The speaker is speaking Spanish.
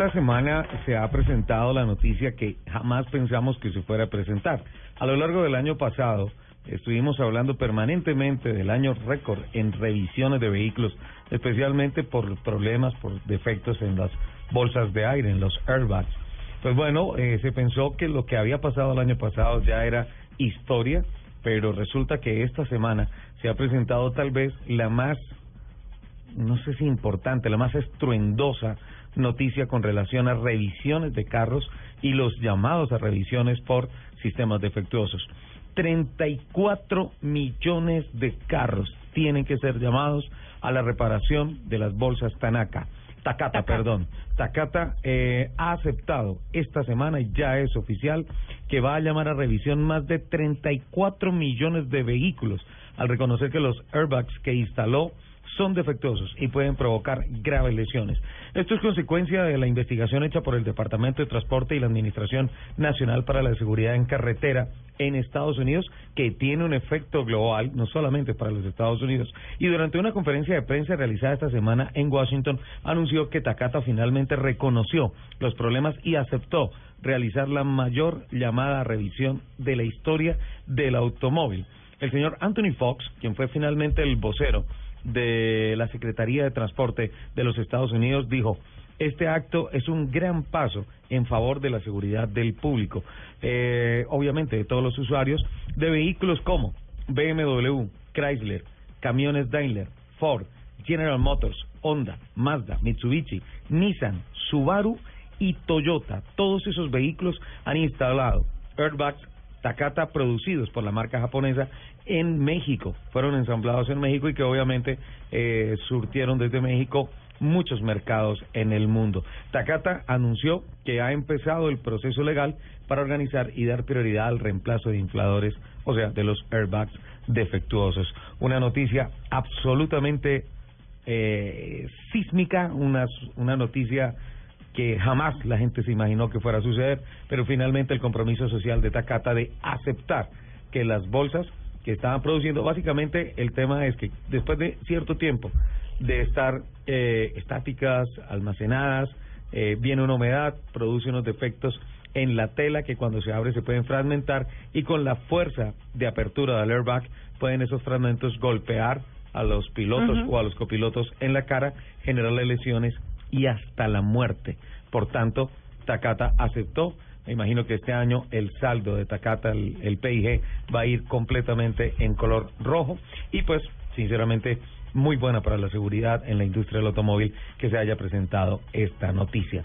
Esta semana se ha presentado la noticia que jamás pensamos que se fuera a presentar. A lo largo del año pasado estuvimos hablando permanentemente del año récord en revisiones de vehículos, especialmente por problemas, por defectos en las bolsas de aire, en los airbags. Pues bueno, eh, se pensó que lo que había pasado el año pasado ya era historia, pero resulta que esta semana se ha presentado tal vez la más, no sé si importante, la más estruendosa noticia con relación a revisiones de carros y los llamados a revisiones por sistemas defectuosos. 34 millones de carros tienen que ser llamados a la reparación de las bolsas Tanaka. Takata, perdón. Takata eh, ha aceptado esta semana y ya es oficial que va a llamar a revisión más de 34 millones de vehículos al reconocer que los airbags que instaló son defectuosos y pueden provocar graves lesiones. Esto es consecuencia de la investigación hecha por el Departamento de Transporte y la Administración Nacional para la Seguridad en Carretera en Estados Unidos, que tiene un efecto global, no solamente para los Estados Unidos. Y durante una conferencia de prensa realizada esta semana en Washington, anunció que Takata finalmente reconoció los problemas y aceptó realizar la mayor llamada a revisión de la historia del automóvil. El señor Anthony Fox, quien fue finalmente el vocero de la Secretaría de Transporte de los Estados Unidos dijo, este acto es un gran paso en favor de la seguridad del público, eh, obviamente de todos los usuarios de vehículos como BMW, Chrysler, camiones Daimler, Ford, General Motors, Honda, Mazda, Mitsubishi, Nissan, Subaru y Toyota. Todos esos vehículos han instalado airbags Takata producidos por la marca japonesa en México, fueron ensamblados en México y que obviamente eh, surtieron desde México muchos mercados en el mundo. Takata anunció que ha empezado el proceso legal para organizar y dar prioridad al reemplazo de infladores, o sea, de los airbags defectuosos. Una noticia absolutamente eh, sísmica, una, una noticia que jamás la gente se imaginó que fuera a suceder, pero finalmente el compromiso social de Takata de aceptar que las bolsas que estaban produciendo, básicamente el tema es que después de cierto tiempo de estar eh, estáticas, almacenadas, eh, viene una humedad, produce unos defectos en la tela que cuando se abre se pueden fragmentar y con la fuerza de apertura del airbag pueden esos fragmentos golpear a los pilotos o a los copilotos en la cara, generarle lesiones y hasta la muerte. Por tanto, Takata aceptó. Me imagino que este año el saldo de Takata, el, el PIG, va a ir completamente en color rojo y pues, sinceramente, muy buena para la seguridad en la industria del automóvil que se haya presentado esta noticia.